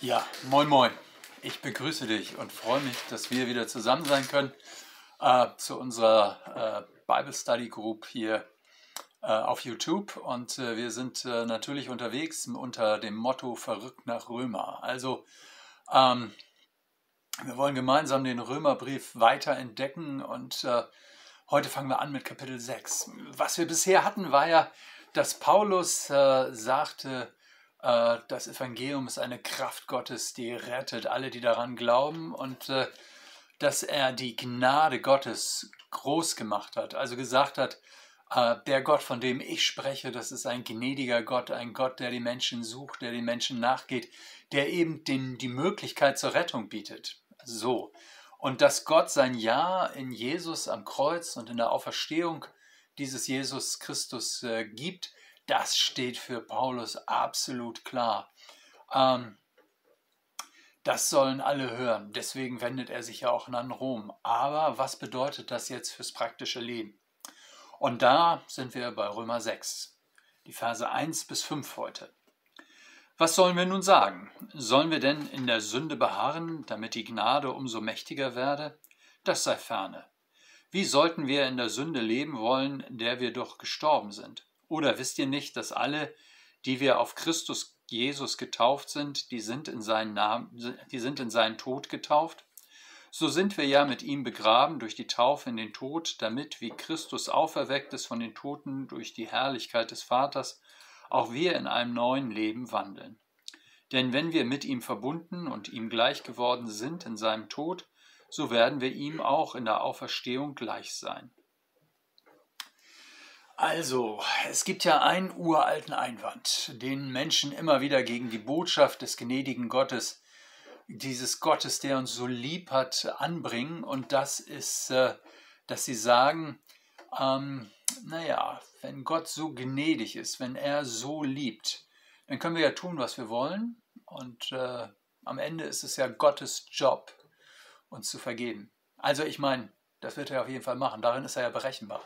Ja, moin moin. Ich begrüße dich und freue mich, dass wir wieder zusammen sein können äh, zu unserer äh, Bible Study Group hier äh, auf YouTube. Und äh, wir sind äh, natürlich unterwegs unter dem Motto Verrückt nach Römer. Also ähm, wir wollen gemeinsam den Römerbrief weiter entdecken und äh, heute fangen wir an mit Kapitel 6. Was wir bisher hatten, war ja, dass Paulus sagte, das Evangelium ist eine Kraft Gottes, die rettet alle, die daran glauben und äh, dass er die Gnade Gottes groß gemacht hat, also gesagt hat, äh, der Gott, von dem ich spreche, das ist ein gnädiger Gott, ein Gott, der die Menschen sucht, der den Menschen nachgeht, der eben den, die Möglichkeit zur Rettung bietet. So. Und dass Gott sein Ja in Jesus am Kreuz und in der Auferstehung dieses Jesus Christus äh, gibt, das steht für Paulus absolut klar. Ähm, das sollen alle hören. Deswegen wendet er sich ja auch an Rom. Aber was bedeutet das jetzt fürs praktische Leben? Und da sind wir bei Römer 6, die Verse 1 bis 5 heute. Was sollen wir nun sagen? Sollen wir denn in der Sünde beharren, damit die Gnade umso mächtiger werde? Das sei ferne. Wie sollten wir in der Sünde leben wollen, der wir doch gestorben sind? Oder wisst ihr nicht, dass alle, die wir auf Christus Jesus getauft sind, die sind in seinen Namen, die sind in seinen Tod getauft? So sind wir ja mit ihm begraben durch die Taufe in den Tod, damit, wie Christus auferweckt ist von den Toten durch die Herrlichkeit des Vaters, auch wir in einem neuen Leben wandeln. Denn wenn wir mit ihm verbunden und ihm gleich geworden sind in seinem Tod, so werden wir ihm auch in der Auferstehung gleich sein. Also, es gibt ja einen uralten Einwand, den Menschen immer wieder gegen die Botschaft des gnädigen Gottes, dieses Gottes, der uns so lieb hat, anbringen. Und das ist, äh, dass sie sagen, ähm, naja, wenn Gott so gnädig ist, wenn er so liebt, dann können wir ja tun, was wir wollen. Und äh, am Ende ist es ja Gottes Job, uns zu vergeben. Also ich meine, das wird er auf jeden Fall machen. Darin ist er ja berechenbar.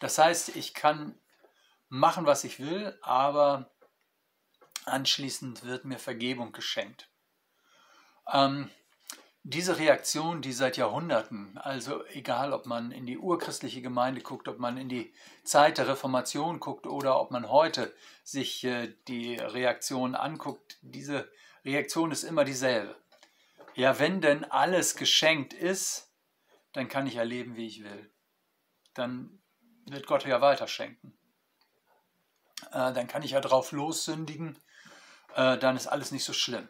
Das heißt, ich kann machen, was ich will, aber anschließend wird mir Vergebung geschenkt. Ähm, diese Reaktion, die seit Jahrhunderten, also egal ob man in die urchristliche Gemeinde guckt, ob man in die Zeit der Reformation guckt oder ob man heute sich äh, die Reaktion anguckt, diese Reaktion ist immer dieselbe. Ja, wenn denn alles geschenkt ist, dann kann ich erleben, wie ich will. Dann wird Gott ja weiterschenken. Äh, dann kann ich ja drauf lossündigen, äh, dann ist alles nicht so schlimm.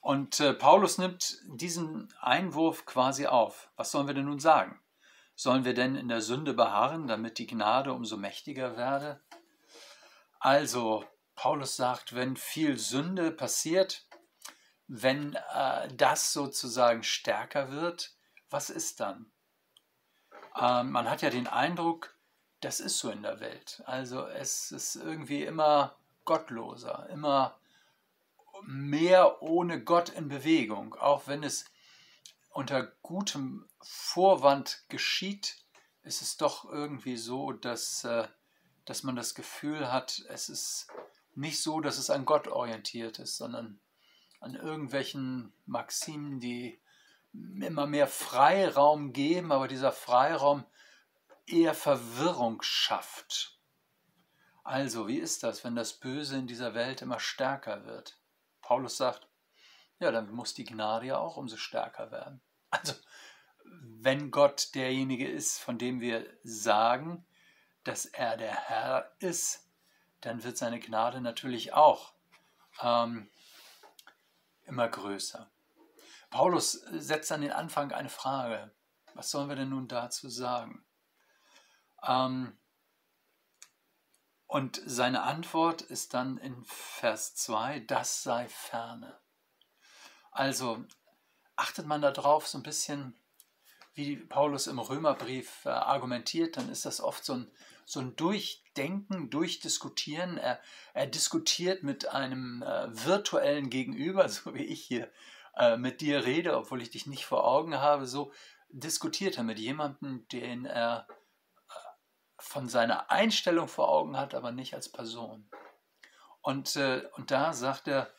Und äh, Paulus nimmt diesen Einwurf quasi auf. Was sollen wir denn nun sagen? Sollen wir denn in der Sünde beharren, damit die Gnade umso mächtiger werde? Also, Paulus sagt, wenn viel Sünde passiert, wenn äh, das sozusagen stärker wird, was ist dann? Ähm, man hat ja den Eindruck, das ist so in der Welt. Also es ist irgendwie immer gottloser, immer mehr ohne Gott in Bewegung, auch wenn es unter gutem Vorwand geschieht, ist es doch irgendwie so, dass, äh, dass man das Gefühl hat, es ist nicht so, dass es an Gott orientiert ist, sondern an irgendwelchen Maximen, die immer mehr Freiraum geben, aber dieser Freiraum eher Verwirrung schafft. Also, wie ist das, wenn das Böse in dieser Welt immer stärker wird? Paulus sagt, ja, dann muss die Gnade ja auch umso stärker werden. Also, wenn Gott derjenige ist, von dem wir sagen, dass er der Herr ist, dann wird seine Gnade natürlich auch ähm, immer größer. Paulus setzt an den Anfang eine Frage. Was sollen wir denn nun dazu sagen? Ähm, und seine Antwort ist dann in Vers 2, das sei ferne. Also achtet man darauf so ein bisschen, wie Paulus im Römerbrief äh, argumentiert, dann ist das oft so ein, so ein Durchdenken, Durchdiskutieren. Er, er diskutiert mit einem äh, virtuellen Gegenüber, so wie ich hier äh, mit dir rede, obwohl ich dich nicht vor Augen habe, so diskutiert er mit jemandem, den er äh, von seiner Einstellung vor Augen hat, aber nicht als Person. Und, äh, und da sagt er,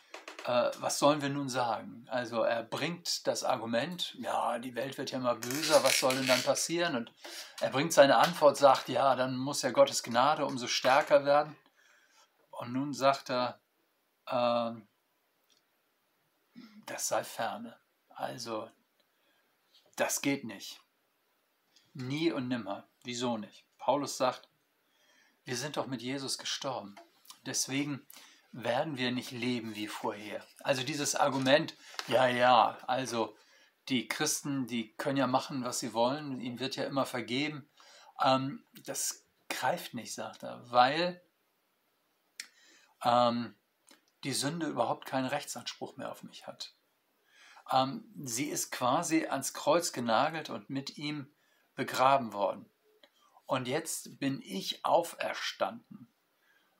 äh, was sollen wir nun sagen? Also er bringt das Argument, ja, die Welt wird ja immer böser, was soll denn dann passieren? Und er bringt seine Antwort, sagt, ja, dann muss ja Gottes Gnade umso stärker werden. Und nun sagt er, äh, das sei ferne. Also, das geht nicht. Nie und nimmer. Wieso nicht? Paulus sagt, wir sind doch mit Jesus gestorben. Deswegen werden wir nicht leben wie vorher. Also dieses Argument, ja, ja, also die Christen, die können ja machen, was sie wollen, ihnen wird ja immer vergeben, ähm, das greift nicht, sagt er, weil ähm, die Sünde überhaupt keinen Rechtsanspruch mehr auf mich hat. Ähm, sie ist quasi ans Kreuz genagelt und mit ihm begraben worden. Und jetzt bin ich auferstanden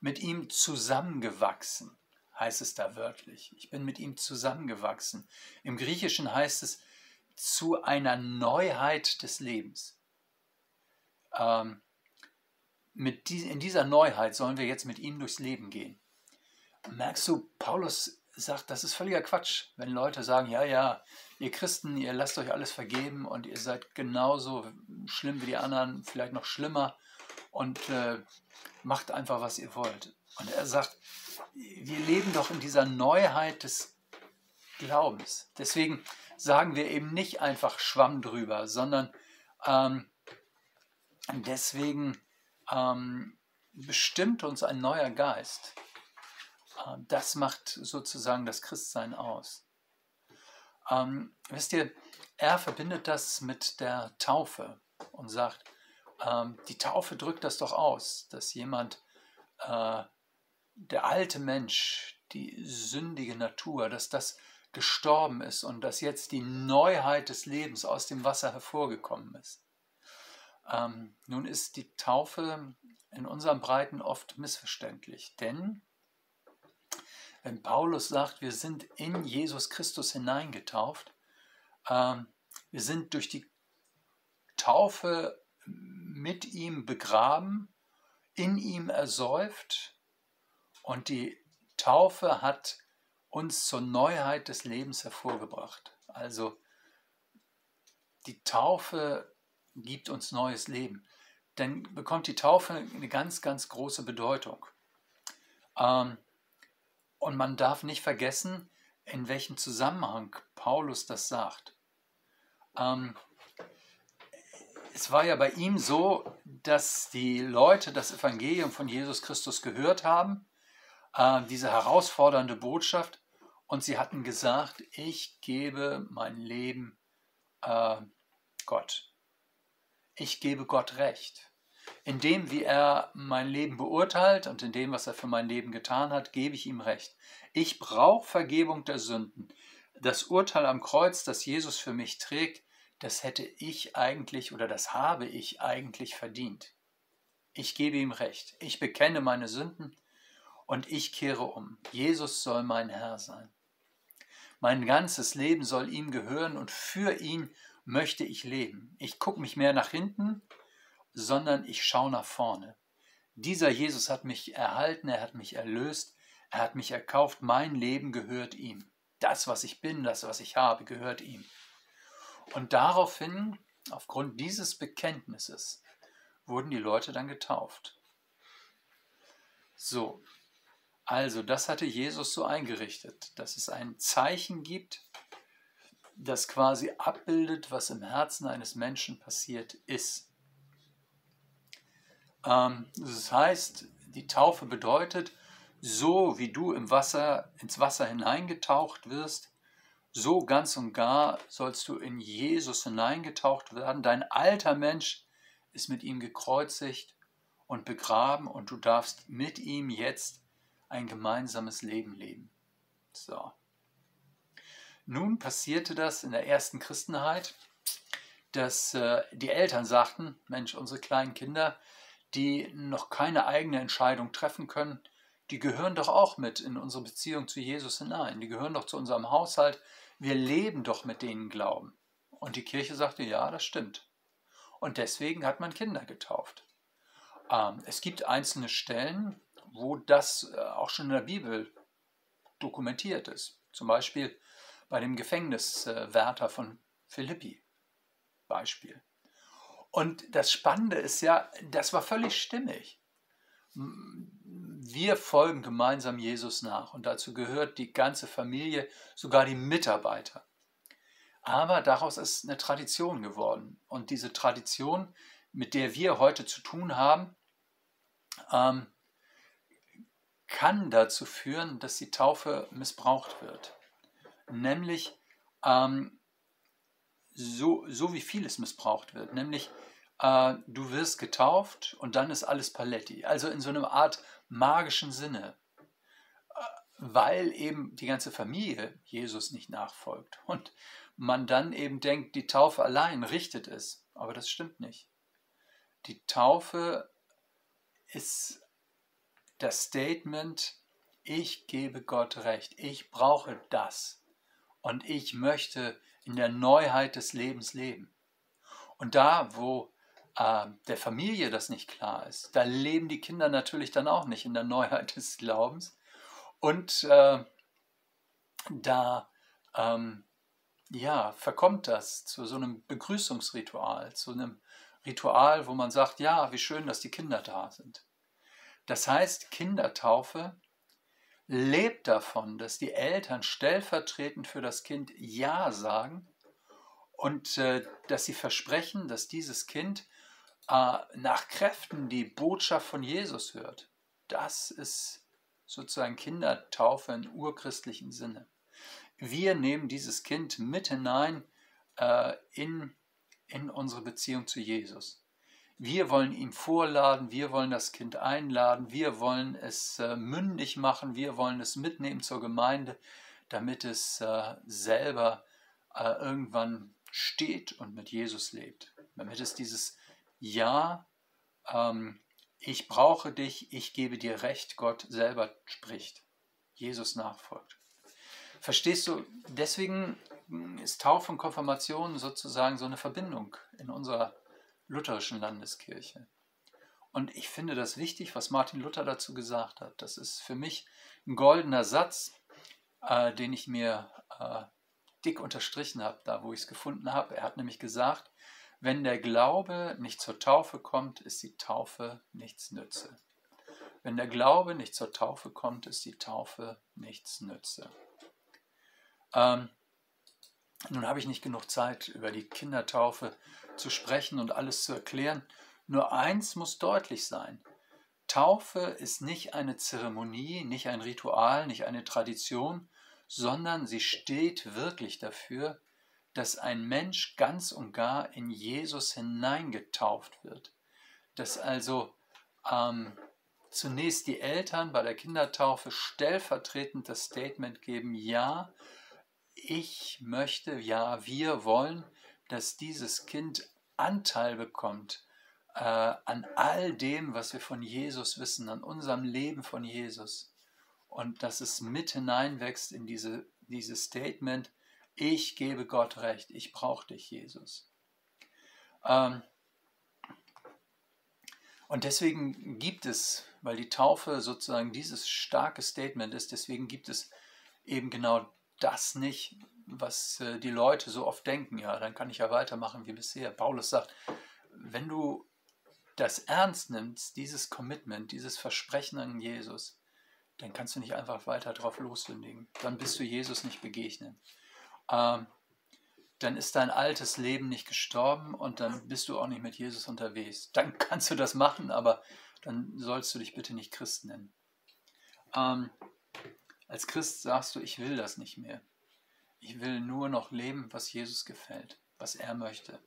mit ihm zusammengewachsen, heißt es da wörtlich. Ich bin mit ihm zusammengewachsen. Im Griechischen heißt es zu einer Neuheit des Lebens. Ähm, mit die, in dieser Neuheit sollen wir jetzt mit ihm durchs Leben gehen. Merkst du, Paulus sagt, das ist völliger Quatsch, wenn Leute sagen, ja, ja, ihr Christen, ihr lasst euch alles vergeben und ihr seid genauso schlimm wie die anderen, vielleicht noch schlimmer und äh, macht einfach, was ihr wollt. Und er sagt, wir leben doch in dieser Neuheit des Glaubens. Deswegen sagen wir eben nicht einfach Schwamm drüber, sondern ähm, deswegen ähm, bestimmt uns ein neuer Geist. Äh, das macht sozusagen das Christsein aus. Ähm, wisst ihr, er verbindet das mit der Taufe und sagt, ähm, die Taufe drückt das doch aus, dass jemand, äh, der alte Mensch, die sündige Natur, dass das gestorben ist und dass jetzt die Neuheit des Lebens aus dem Wasser hervorgekommen ist. Ähm, nun ist die Taufe in unseren Breiten oft missverständlich, denn wenn Paulus sagt, wir sind in Jesus Christus hineingetauft, ähm, wir sind durch die Taufe mit ihm begraben, in ihm ersäuft und die Taufe hat uns zur Neuheit des Lebens hervorgebracht. Also die Taufe gibt uns neues Leben. Dann bekommt die Taufe eine ganz, ganz große Bedeutung. Ähm, und man darf nicht vergessen, in welchem Zusammenhang Paulus das sagt. Ähm, es war ja bei ihm so, dass die Leute das Evangelium von Jesus Christus gehört haben, äh, diese herausfordernde Botschaft, und sie hatten gesagt, ich gebe mein Leben äh, Gott. Ich gebe Gott recht. In dem, wie er mein Leben beurteilt und in dem, was er für mein Leben getan hat, gebe ich ihm recht. Ich brauche Vergebung der Sünden. Das Urteil am Kreuz, das Jesus für mich trägt, das hätte ich eigentlich oder das habe ich eigentlich verdient. Ich gebe ihm recht. Ich bekenne meine Sünden und ich kehre um. Jesus soll mein Herr sein. Mein ganzes Leben soll ihm gehören und für ihn möchte ich leben. Ich gucke mich mehr nach hinten, sondern ich schaue nach vorne. Dieser Jesus hat mich erhalten, er hat mich erlöst, er hat mich erkauft, mein Leben gehört ihm. Das, was ich bin, das, was ich habe, gehört ihm. Und daraufhin, aufgrund dieses Bekenntnisses, wurden die Leute dann getauft. So, also das hatte Jesus so eingerichtet, dass es ein Zeichen gibt, das quasi abbildet, was im Herzen eines Menschen passiert ist. Ähm, das heißt, die Taufe bedeutet, so wie du im Wasser, ins Wasser hineingetaucht wirst, so ganz und gar sollst du in Jesus hineingetaucht werden. Dein alter Mensch ist mit ihm gekreuzigt und begraben und du darfst mit ihm jetzt ein gemeinsames Leben leben. So. Nun passierte das in der ersten Christenheit, dass äh, die Eltern sagten, Mensch, unsere kleinen Kinder, die noch keine eigene Entscheidung treffen können, die gehören doch auch mit in unsere Beziehung zu Jesus hinein. Die gehören doch zu unserem Haushalt. Wir leben doch mit denen Glauben. Und die Kirche sagte, ja, das stimmt. Und deswegen hat man Kinder getauft. Ähm, es gibt einzelne Stellen, wo das äh, auch schon in der Bibel dokumentiert ist. Zum Beispiel bei dem Gefängniswärter von Philippi. Beispiel. Und das Spannende ist ja, das war völlig stimmig. Wir folgen gemeinsam Jesus nach und dazu gehört die ganze Familie, sogar die Mitarbeiter. Aber daraus ist eine Tradition geworden. Und diese Tradition, mit der wir heute zu tun haben, ähm, kann dazu führen, dass die Taufe missbraucht wird. Nämlich ähm, so, so wie vieles missbraucht wird. Nämlich äh, du wirst getauft und dann ist alles Paletti. Also in so einer Art magischen Sinne. Äh, weil eben die ganze Familie Jesus nicht nachfolgt. Und man dann eben denkt, die Taufe allein richtet es. Aber das stimmt nicht. Die Taufe ist das Statement, ich gebe Gott recht, ich brauche das und ich möchte in der Neuheit des Lebens leben. Und da, wo äh, der Familie das nicht klar ist, da leben die Kinder natürlich dann auch nicht in der Neuheit des Glaubens. Und äh, da ähm, ja, verkommt das zu so einem Begrüßungsritual, zu einem Ritual, wo man sagt, ja, wie schön, dass die Kinder da sind. Das heißt, Kindertaufe lebt davon, dass die Eltern stellvertretend für das Kind Ja sagen und äh, dass sie versprechen, dass dieses Kind äh, nach Kräften die Botschaft von Jesus hört. Das ist sozusagen Kindertaufe im urchristlichen Sinne. Wir nehmen dieses Kind mit hinein äh, in, in unsere Beziehung zu Jesus. Wir wollen ihn vorladen, wir wollen das Kind einladen, wir wollen es äh, mündig machen, wir wollen es mitnehmen zur Gemeinde, damit es äh, selber äh, irgendwann steht und mit Jesus lebt. Damit es dieses Ja, ähm, ich brauche dich, ich gebe dir recht, Gott selber spricht, Jesus nachfolgt. Verstehst du, deswegen ist Taufe und Konfirmation sozusagen so eine Verbindung in unserer lutherischen Landeskirche. Und ich finde das wichtig, was Martin Luther dazu gesagt hat. Das ist für mich ein goldener Satz, äh, den ich mir äh, dick unterstrichen habe, da wo ich es gefunden habe. Er hat nämlich gesagt, wenn der Glaube nicht zur Taufe kommt, ist die Taufe nichts nütze. Wenn der Glaube nicht zur Taufe kommt, ist die Taufe nichts nütze. Ähm, nun habe ich nicht genug Zeit, über die Kindertaufe zu sprechen und alles zu erklären. Nur eins muss deutlich sein. Taufe ist nicht eine Zeremonie, nicht ein Ritual, nicht eine Tradition, sondern sie steht wirklich dafür, dass ein Mensch ganz und gar in Jesus hineingetauft wird. Dass also ähm, zunächst die Eltern bei der Kindertaufe stellvertretend das Statement geben, ja, ich möchte, ja, wir wollen, dass dieses Kind Anteil bekommt äh, an all dem, was wir von Jesus wissen, an unserem Leben von Jesus. Und dass es mit hineinwächst in diese, dieses Statement, ich gebe Gott recht, ich brauche dich, Jesus. Ähm, und deswegen gibt es, weil die Taufe sozusagen dieses starke Statement ist, deswegen gibt es eben genau das nicht, was äh, die Leute so oft denken. Ja, dann kann ich ja weitermachen wie bisher. Paulus sagt, wenn du das ernst nimmst, dieses Commitment, dieses Versprechen an Jesus, dann kannst du nicht einfach weiter drauf lossündigen. Dann bist du Jesus nicht begegnen. Ähm, dann ist dein altes Leben nicht gestorben und dann bist du auch nicht mit Jesus unterwegs. Dann kannst du das machen, aber dann sollst du dich bitte nicht Christ nennen. Ähm, als Christ sagst du, ich will das nicht mehr. Ich will nur noch leben, was Jesus gefällt, was er möchte.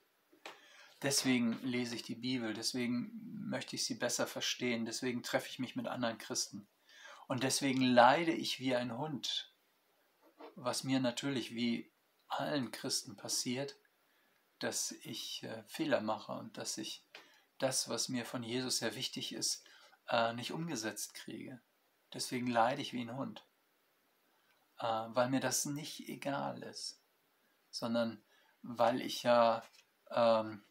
Deswegen lese ich die Bibel, deswegen möchte ich sie besser verstehen, deswegen treffe ich mich mit anderen Christen. Und deswegen leide ich wie ein Hund, was mir natürlich wie allen Christen passiert, dass ich äh, Fehler mache und dass ich das, was mir von Jesus sehr wichtig ist, äh, nicht umgesetzt kriege. Deswegen leide ich wie ein Hund weil mir das nicht egal ist, sondern weil ich ja ähm,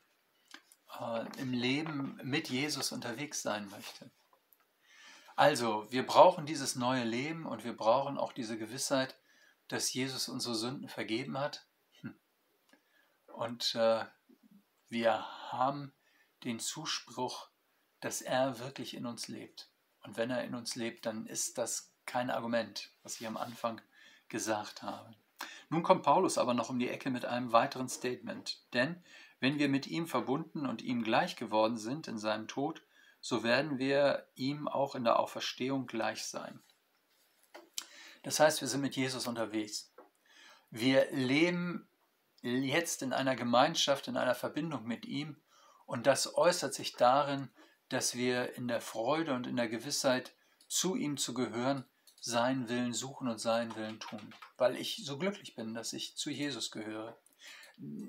äh, im Leben mit Jesus unterwegs sein möchte. Also, wir brauchen dieses neue Leben und wir brauchen auch diese Gewissheit, dass Jesus unsere Sünden vergeben hat. Hm. Und äh, wir haben den Zuspruch, dass er wirklich in uns lebt. Und wenn er in uns lebt, dann ist das kein Argument, was ich am Anfang gesagt habe. Nun kommt Paulus aber noch um die Ecke mit einem weiteren Statement. Denn wenn wir mit ihm verbunden und ihm gleich geworden sind in seinem Tod, so werden wir ihm auch in der Auferstehung gleich sein. Das heißt, wir sind mit Jesus unterwegs. Wir leben jetzt in einer Gemeinschaft, in einer Verbindung mit ihm und das äußert sich darin, dass wir in der Freude und in der Gewissheit, zu ihm zu gehören, seinen Willen suchen und seinen Willen tun, weil ich so glücklich bin, dass ich zu Jesus gehöre.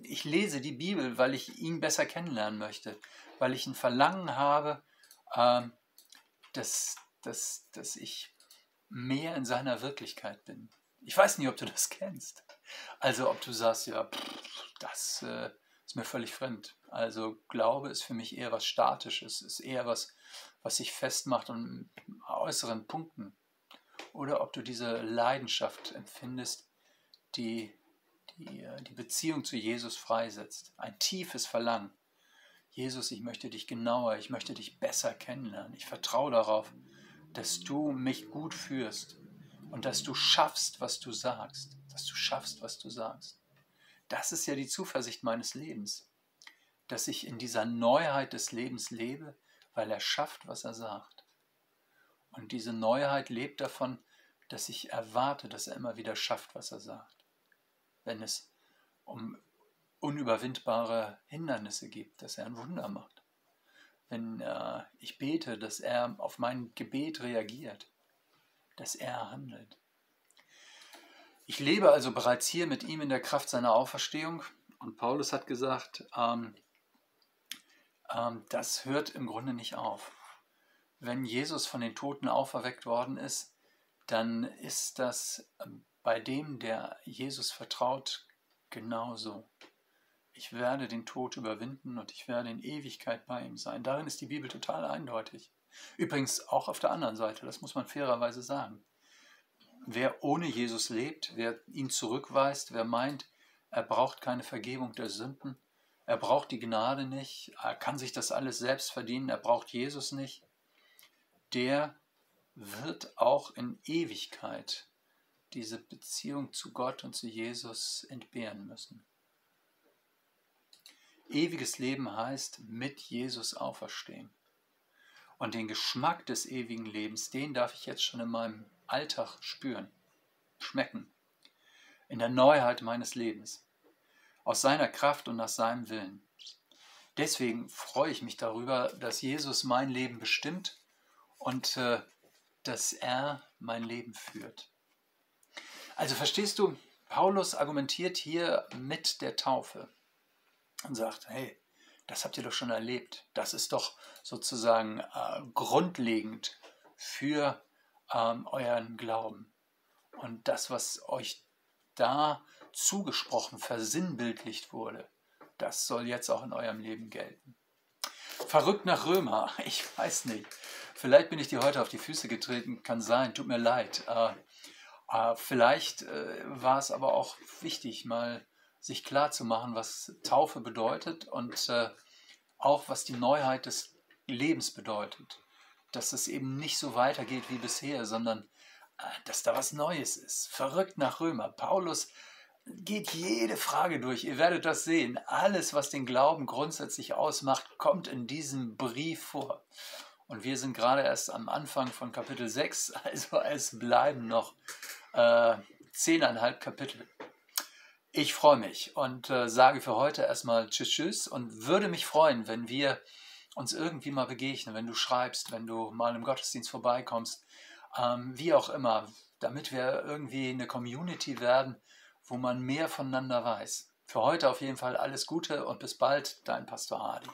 Ich lese die Bibel, weil ich ihn besser kennenlernen möchte, weil ich ein Verlangen habe, ähm, dass, dass, dass ich mehr in seiner Wirklichkeit bin. Ich weiß nicht, ob du das kennst. Also ob du sagst, ja, das äh, ist mir völlig fremd. Also Glaube ist für mich eher was Statisches, ist eher was, was sich festmacht an äußeren Punkten. Oder ob du diese Leidenschaft empfindest, die die, äh, die Beziehung zu Jesus freisetzt. Ein tiefes Verlangen. Jesus, ich möchte dich genauer, ich möchte dich besser kennenlernen. Ich vertraue darauf, dass du mich gut führst und dass du schaffst, was du sagst. Dass du schaffst, was du sagst. Das ist ja die Zuversicht meines Lebens dass ich in dieser Neuheit des Lebens lebe, weil er schafft, was er sagt. Und diese Neuheit lebt davon, dass ich erwarte, dass er immer wieder schafft, was er sagt. Wenn es um unüberwindbare Hindernisse gibt, dass er ein Wunder macht. Wenn äh, ich bete, dass er auf mein Gebet reagiert, dass er handelt. Ich lebe also bereits hier mit ihm in der Kraft seiner Auferstehung. Und Paulus hat gesagt, ähm, ähm, das hört im Grunde nicht auf. Wenn Jesus von den Toten auferweckt worden ist, dann ist das bei dem, der Jesus vertraut, genauso. Ich werde den Tod überwinden und ich werde in Ewigkeit bei ihm sein. Darin ist die Bibel total eindeutig. Übrigens auch auf der anderen Seite, das muss man fairerweise sagen. Wer ohne Jesus lebt, wer ihn zurückweist, wer meint, er braucht keine Vergebung der Sünden, er braucht die Gnade nicht, er kann sich das alles selbst verdienen, er braucht Jesus nicht. Der wird auch in Ewigkeit diese Beziehung zu Gott und zu Jesus entbehren müssen. Ewiges Leben heißt mit Jesus auferstehen. Und den Geschmack des ewigen Lebens, den darf ich jetzt schon in meinem Alltag spüren, schmecken, in der Neuheit meines Lebens aus seiner Kraft und nach seinem Willen. Deswegen freue ich mich darüber, dass Jesus mein Leben bestimmt und äh, dass er mein Leben führt. Also verstehst du, Paulus argumentiert hier mit der Taufe und sagt, hey, das habt ihr doch schon erlebt. Das ist doch sozusagen äh, grundlegend für ähm, euren Glauben. Und das, was euch da zugesprochen, versinnbildlicht wurde, das soll jetzt auch in eurem Leben gelten. Verrückt nach Römer, ich weiß nicht. Vielleicht bin ich dir heute auf die Füße getreten, kann sein, tut mir leid. Äh, äh, vielleicht äh, war es aber auch wichtig, mal sich klar zu machen, was Taufe bedeutet und äh, auch was die Neuheit des Lebens bedeutet. Dass es eben nicht so weitergeht wie bisher, sondern dass da was Neues ist. Verrückt nach Römer. Paulus geht jede Frage durch. Ihr werdet das sehen. Alles, was den Glauben grundsätzlich ausmacht, kommt in diesem Brief vor. Und wir sind gerade erst am Anfang von Kapitel 6, also es bleiben noch äh, zehneinhalb Kapitel. Ich freue mich und äh, sage für heute erstmal Tschüss, Tschüss und würde mich freuen, wenn wir uns irgendwie mal begegnen, wenn du schreibst, wenn du mal im Gottesdienst vorbeikommst, ähm, wie auch immer, damit wir irgendwie eine Community werden, wo man mehr voneinander weiß. Für heute auf jeden Fall alles Gute und bis bald, dein Pastor Hardy.